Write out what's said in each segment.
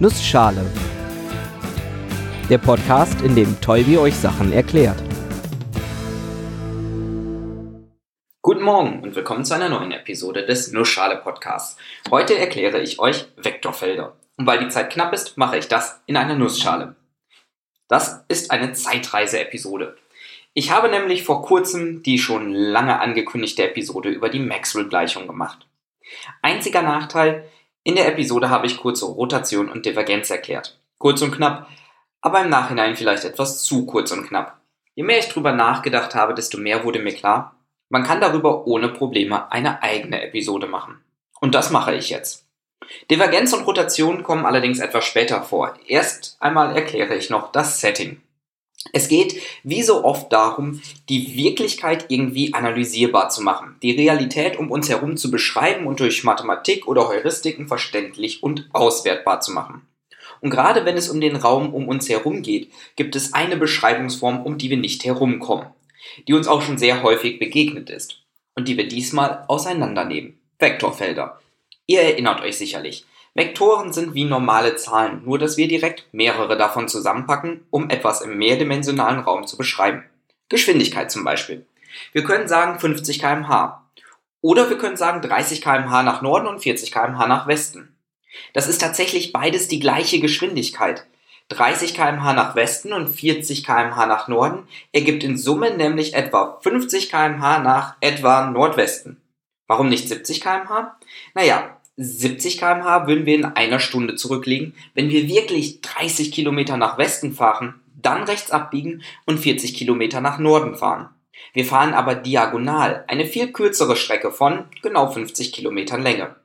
Nussschale. Der Podcast, in dem Tolbi euch Sachen erklärt. Guten Morgen und willkommen zu einer neuen Episode des Nussschale Podcasts. Heute erkläre ich euch Vektorfelder. Und weil die Zeit knapp ist, mache ich das in einer Nussschale. Das ist eine Zeitreise-Episode. Ich habe nämlich vor kurzem die schon lange angekündigte Episode über die Maxwell-Gleichung gemacht. Einziger Nachteil, in der Episode habe ich kurze Rotation und Divergenz erklärt. Kurz und knapp, aber im Nachhinein vielleicht etwas zu kurz und knapp. Je mehr ich drüber nachgedacht habe, desto mehr wurde mir klar, man kann darüber ohne Probleme eine eigene Episode machen. Und das mache ich jetzt. Divergenz und Rotation kommen allerdings etwas später vor. Erst einmal erkläre ich noch das Setting. Es geht wie so oft darum, die Wirklichkeit irgendwie analysierbar zu machen, die Realität um uns herum zu beschreiben und durch Mathematik oder Heuristiken verständlich und auswertbar zu machen. Und gerade wenn es um den Raum um uns herum geht, gibt es eine Beschreibungsform, um die wir nicht herumkommen, die uns auch schon sehr häufig begegnet ist und die wir diesmal auseinandernehmen. Vektorfelder. Ihr erinnert euch sicherlich. Vektoren sind wie normale Zahlen, nur dass wir direkt mehrere davon zusammenpacken, um etwas im mehrdimensionalen Raum zu beschreiben. Geschwindigkeit zum Beispiel. Wir können sagen 50 kmh. Oder wir können sagen 30 kmh nach Norden und 40 kmh nach Westen. Das ist tatsächlich beides die gleiche Geschwindigkeit. 30 kmh nach Westen und 40 kmh nach Norden ergibt in Summe nämlich etwa 50 kmh nach etwa Nordwesten. Warum nicht 70 kmh? Naja, 70 km/h würden wir in einer Stunde zurücklegen. Wenn wir wirklich 30 Kilometer nach Westen fahren, dann rechts abbiegen und 40 Kilometer nach Norden fahren. Wir fahren aber diagonal, eine viel kürzere Strecke von genau 50 Kilometern Länge.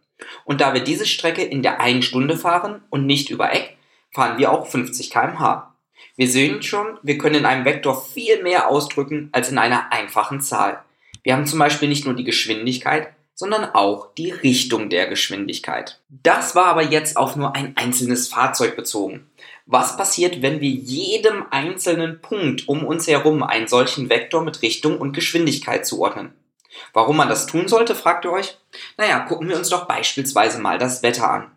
Und da wir diese Strecke in der einen Stunde fahren und nicht über Eck, fahren wir auch 50 km/h. Wir sehen schon, wir können in einem Vektor viel mehr ausdrücken als in einer einfachen Zahl. Wir haben zum Beispiel nicht nur die Geschwindigkeit, sondern auch die Richtung der Geschwindigkeit. Das war aber jetzt auf nur ein einzelnes Fahrzeug bezogen. Was passiert, wenn wir jedem einzelnen Punkt um uns herum einen solchen Vektor mit Richtung und Geschwindigkeit zuordnen? Warum man das tun sollte, fragt ihr euch? Naja, gucken wir uns doch beispielsweise mal das Wetter an.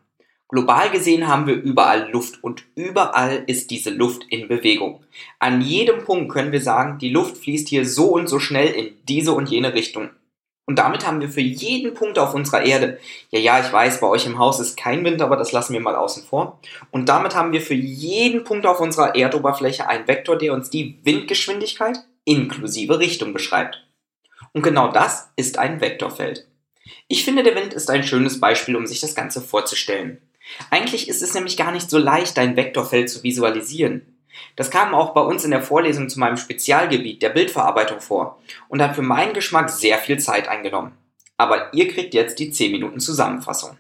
Global gesehen haben wir überall Luft und überall ist diese Luft in Bewegung. An jedem Punkt können wir sagen, die Luft fließt hier so und so schnell in diese und jene Richtung. Und damit haben wir für jeden Punkt auf unserer Erde, ja, ja, ich weiß, bei euch im Haus ist kein Wind, aber das lassen wir mal außen vor. Und damit haben wir für jeden Punkt auf unserer Erdoberfläche einen Vektor, der uns die Windgeschwindigkeit inklusive Richtung beschreibt. Und genau das ist ein Vektorfeld. Ich finde, der Wind ist ein schönes Beispiel, um sich das Ganze vorzustellen. Eigentlich ist es nämlich gar nicht so leicht, ein Vektorfeld zu visualisieren. Das kam auch bei uns in der Vorlesung zu meinem Spezialgebiet der Bildverarbeitung vor und hat für meinen Geschmack sehr viel Zeit eingenommen. Aber ihr kriegt jetzt die 10 Minuten Zusammenfassung.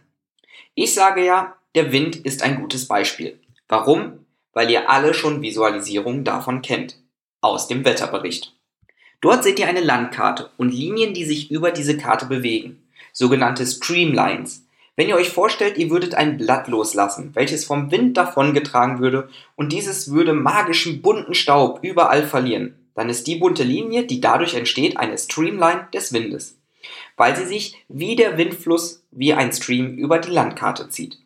Ich sage ja, der Wind ist ein gutes Beispiel. Warum? Weil ihr alle schon Visualisierungen davon kennt. Aus dem Wetterbericht. Dort seht ihr eine Landkarte und Linien, die sich über diese Karte bewegen. Sogenannte Streamlines. Wenn ihr euch vorstellt, ihr würdet ein Blatt loslassen, welches vom Wind davongetragen würde und dieses würde magischen bunten Staub überall verlieren, dann ist die bunte Linie, die dadurch entsteht, eine Streamline des Windes, weil sie sich wie der Windfluss wie ein Stream über die Landkarte zieht.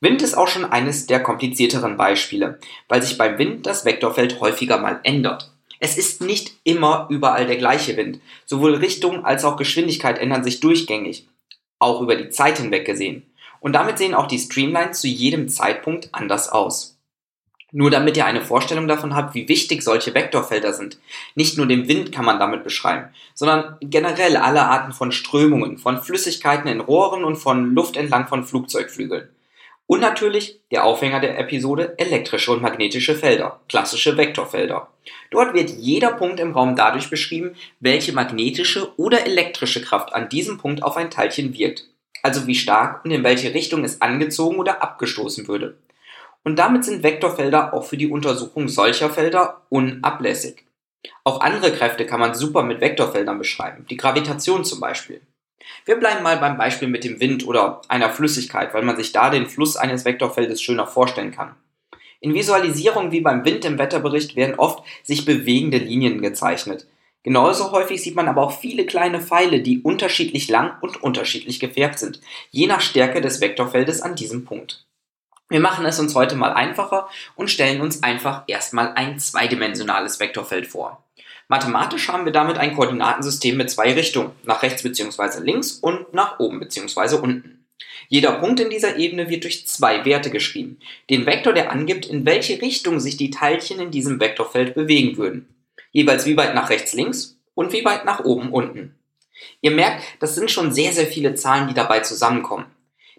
Wind ist auch schon eines der komplizierteren Beispiele, weil sich beim Wind das Vektorfeld häufiger mal ändert. Es ist nicht immer überall der gleiche Wind. Sowohl Richtung als auch Geschwindigkeit ändern sich durchgängig auch über die Zeit hinweg gesehen. Und damit sehen auch die Streamlines zu jedem Zeitpunkt anders aus. Nur damit ihr eine Vorstellung davon habt, wie wichtig solche Vektorfelder sind. Nicht nur den Wind kann man damit beschreiben, sondern generell alle Arten von Strömungen, von Flüssigkeiten in Rohren und von Luft entlang von Flugzeugflügeln. Und natürlich der Aufhänger der Episode elektrische und magnetische Felder, klassische Vektorfelder. Dort wird jeder Punkt im Raum dadurch beschrieben, welche magnetische oder elektrische Kraft an diesem Punkt auf ein Teilchen wirkt. Also wie stark und in welche Richtung es angezogen oder abgestoßen würde. Und damit sind Vektorfelder auch für die Untersuchung solcher Felder unablässig. Auch andere Kräfte kann man super mit Vektorfeldern beschreiben, die Gravitation zum Beispiel. Wir bleiben mal beim Beispiel mit dem Wind oder einer Flüssigkeit, weil man sich da den Fluss eines Vektorfeldes schöner vorstellen kann. In Visualisierungen wie beim Wind im Wetterbericht werden oft sich bewegende Linien gezeichnet. Genauso häufig sieht man aber auch viele kleine Pfeile, die unterschiedlich lang und unterschiedlich gefärbt sind, je nach Stärke des Vektorfeldes an diesem Punkt. Wir machen es uns heute mal einfacher und stellen uns einfach erstmal ein zweidimensionales Vektorfeld vor. Mathematisch haben wir damit ein Koordinatensystem mit zwei Richtungen, nach rechts bzw. links und nach oben bzw. unten. Jeder Punkt in dieser Ebene wird durch zwei Werte geschrieben, den Vektor, der angibt, in welche Richtung sich die Teilchen in diesem Vektorfeld bewegen würden. Jeweils wie weit nach rechts links und wie weit nach oben unten. Ihr merkt, das sind schon sehr, sehr viele Zahlen, die dabei zusammenkommen.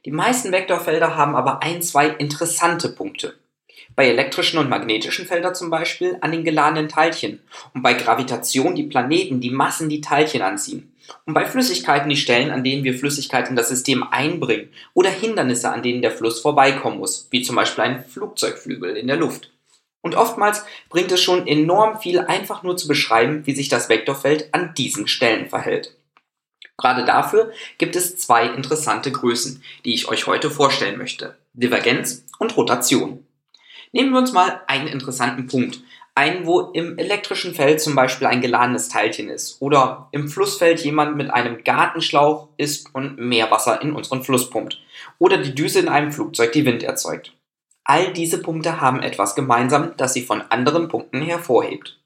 Die meisten Vektorfelder haben aber ein, zwei interessante Punkte. Bei elektrischen und magnetischen Feldern zum Beispiel an den geladenen Teilchen und bei Gravitation die Planeten, die Massen, die Teilchen anziehen. Und bei Flüssigkeiten die Stellen, an denen wir Flüssigkeit in das System einbringen oder Hindernisse, an denen der Fluss vorbeikommen muss, wie zum Beispiel ein Flugzeugflügel in der Luft. Und oftmals bringt es schon enorm viel, einfach nur zu beschreiben, wie sich das Vektorfeld an diesen Stellen verhält. Gerade dafür gibt es zwei interessante Größen, die ich euch heute vorstellen möchte. Divergenz und Rotation. Nehmen wir uns mal einen interessanten Punkt. Einen, wo im elektrischen Feld zum Beispiel ein geladenes Teilchen ist. Oder im Flussfeld jemand mit einem Gartenschlauch ist und Meerwasser in unseren Fluss pumpt. Oder die Düse in einem Flugzeug, die Wind erzeugt. All diese Punkte haben etwas gemeinsam, das sie von anderen Punkten hervorhebt.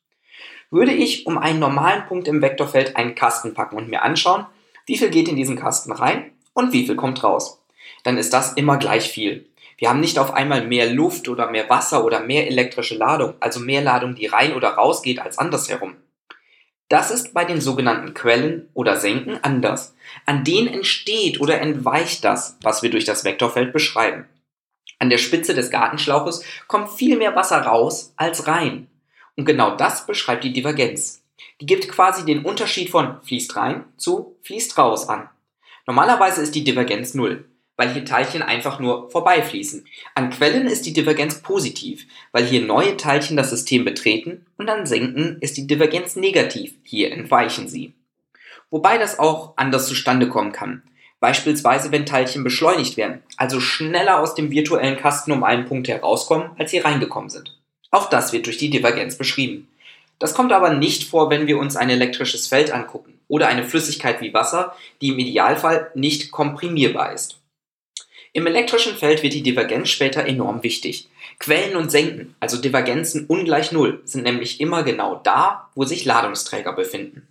Würde ich um einen normalen Punkt im Vektorfeld einen Kasten packen und mir anschauen, wie viel geht in diesen Kasten rein und wie viel kommt raus. Dann ist das immer gleich viel. Wir haben nicht auf einmal mehr Luft oder mehr Wasser oder mehr elektrische Ladung, also mehr Ladung, die rein oder raus geht, als andersherum. Das ist bei den sogenannten Quellen oder Senken anders. An denen entsteht oder entweicht das, was wir durch das Vektorfeld beschreiben. An der Spitze des Gartenschlauches kommt viel mehr Wasser raus als rein. Und genau das beschreibt die Divergenz. Die gibt quasi den Unterschied von fließt rein zu fließt raus an. Normalerweise ist die Divergenz null, weil hier Teilchen einfach nur vorbeifließen. An Quellen ist die Divergenz positiv, weil hier neue Teilchen das System betreten und an Senken ist die Divergenz negativ, hier entweichen sie. Wobei das auch anders zustande kommen kann. Beispielsweise, wenn Teilchen beschleunigt werden, also schneller aus dem virtuellen Kasten um einen Punkt herauskommen, als sie reingekommen sind. Auch das wird durch die Divergenz beschrieben. Das kommt aber nicht vor, wenn wir uns ein elektrisches Feld angucken oder eine Flüssigkeit wie Wasser, die im Idealfall nicht komprimierbar ist. Im elektrischen Feld wird die Divergenz später enorm wichtig. Quellen und Senken, also Divergenzen ungleich Null, sind nämlich immer genau da, wo sich Ladungsträger befinden.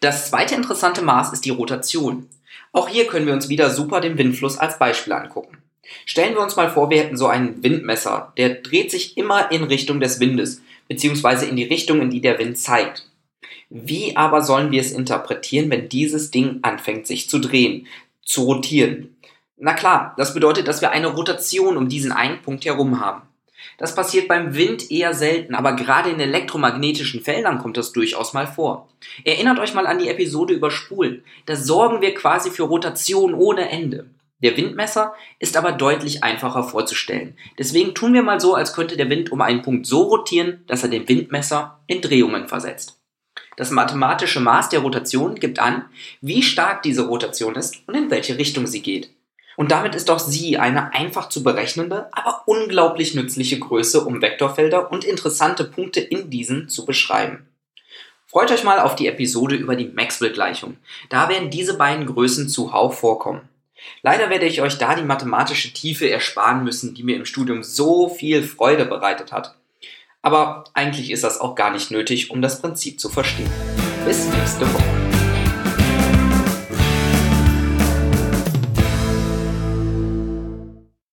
Das zweite interessante Maß ist die Rotation. Auch hier können wir uns wieder super den Windfluss als Beispiel angucken. Stellen wir uns mal vor, wir hätten so einen Windmesser, der dreht sich immer in Richtung des Windes, beziehungsweise in die Richtung, in die der Wind zeigt. Wie aber sollen wir es interpretieren, wenn dieses Ding anfängt sich zu drehen, zu rotieren? Na klar, das bedeutet, dass wir eine Rotation um diesen einen Punkt herum haben. Das passiert beim Wind eher selten, aber gerade in elektromagnetischen Feldern kommt das durchaus mal vor. Erinnert euch mal an die Episode über Spulen. Da sorgen wir quasi für Rotation ohne Ende. Der Windmesser ist aber deutlich einfacher vorzustellen. Deswegen tun wir mal so, als könnte der Wind um einen Punkt so rotieren, dass er den Windmesser in Drehungen versetzt. Das mathematische Maß der Rotation gibt an, wie stark diese Rotation ist und in welche Richtung sie geht. Und damit ist auch sie eine einfach zu berechnende, aber unglaublich nützliche Größe, um Vektorfelder und interessante Punkte in diesen zu beschreiben. Freut euch mal auf die Episode über die Maxwell-Gleichung. Da werden diese beiden Größen zuhauf vorkommen. Leider werde ich euch da die mathematische Tiefe ersparen müssen, die mir im Studium so viel Freude bereitet hat. Aber eigentlich ist das auch gar nicht nötig, um das Prinzip zu verstehen. Bis nächste Woche.